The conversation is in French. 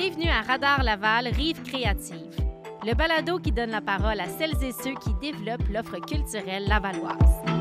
Bienvenue à Radar Laval Rive Créative, le balado qui donne la parole à celles et ceux qui développent l'offre culturelle lavalloise.